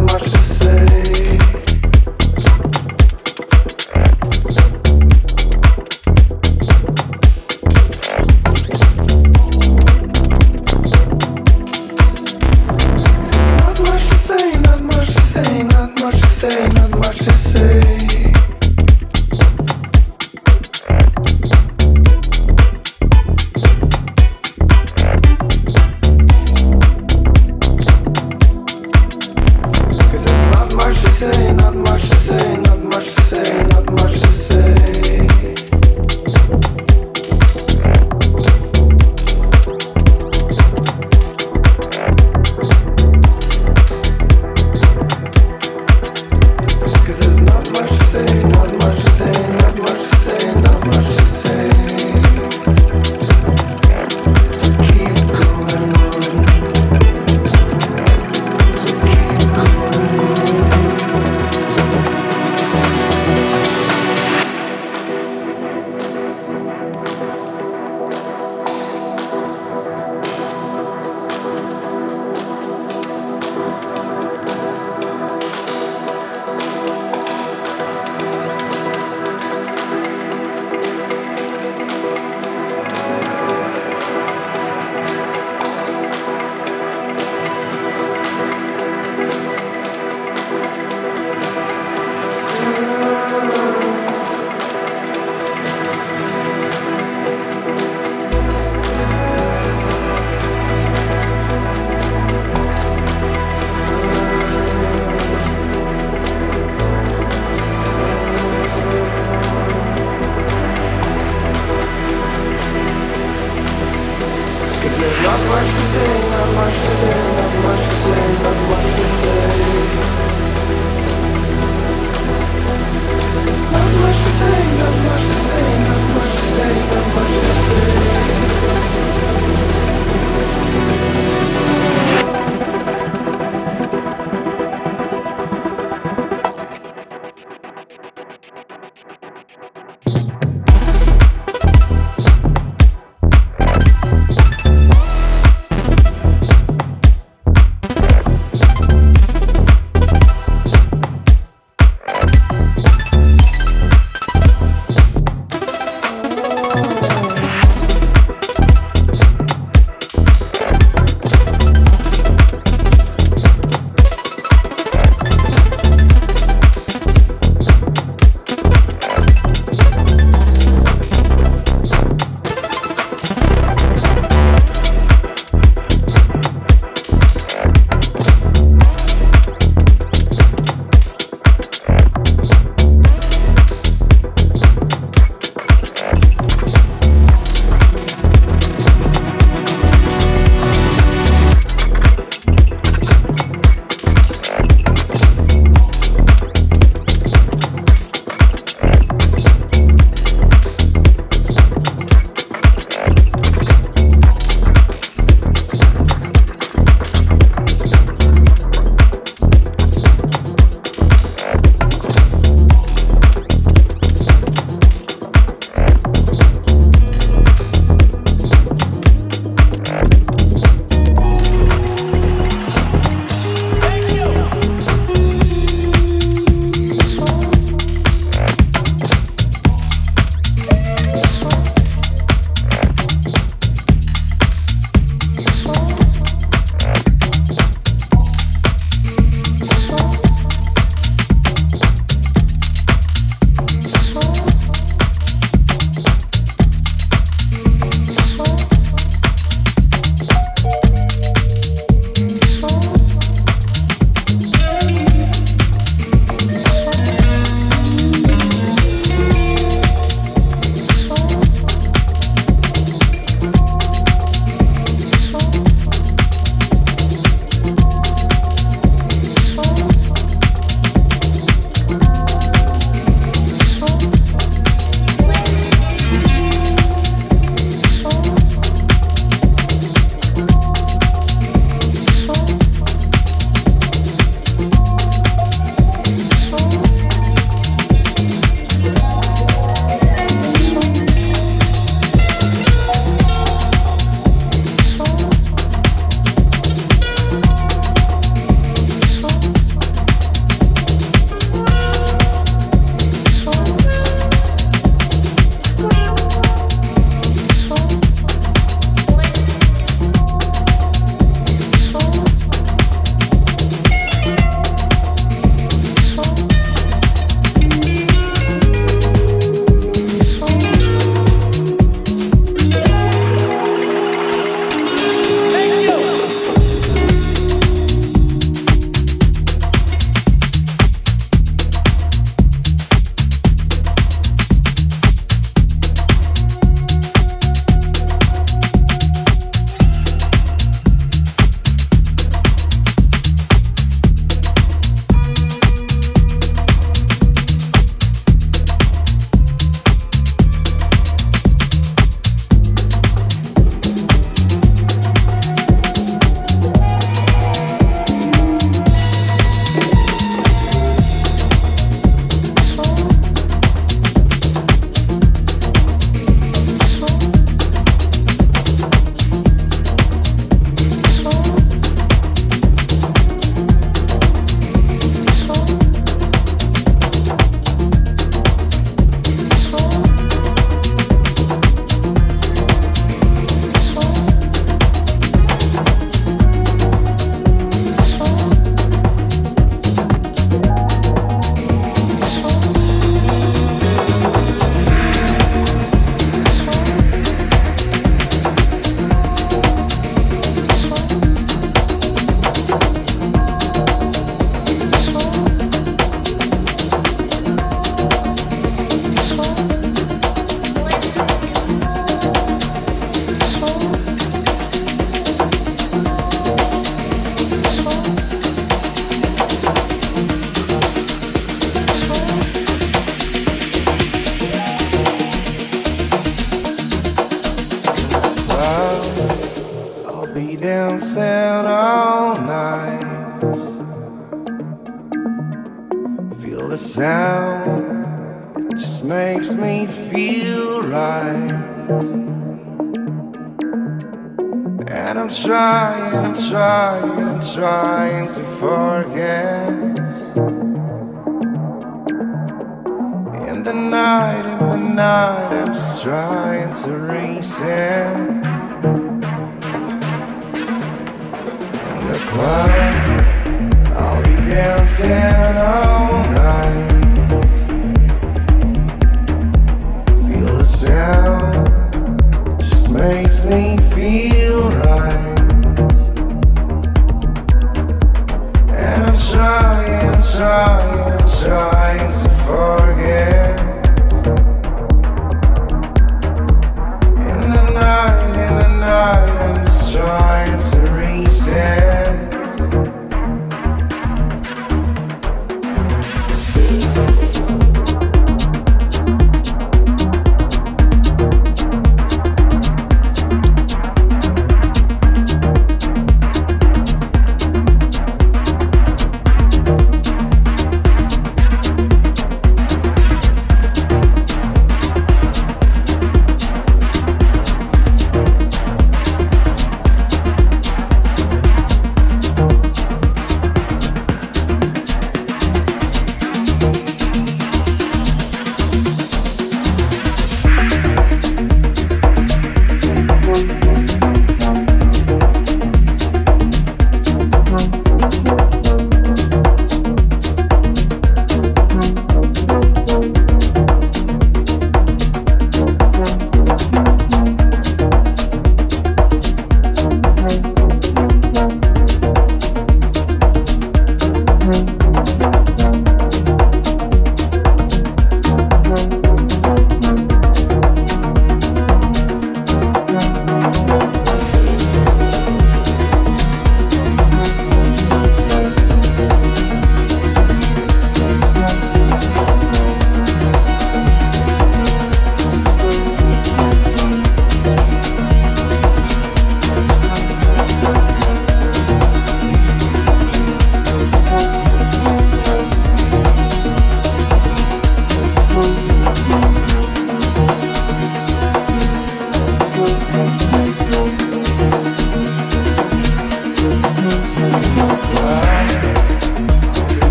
much to say.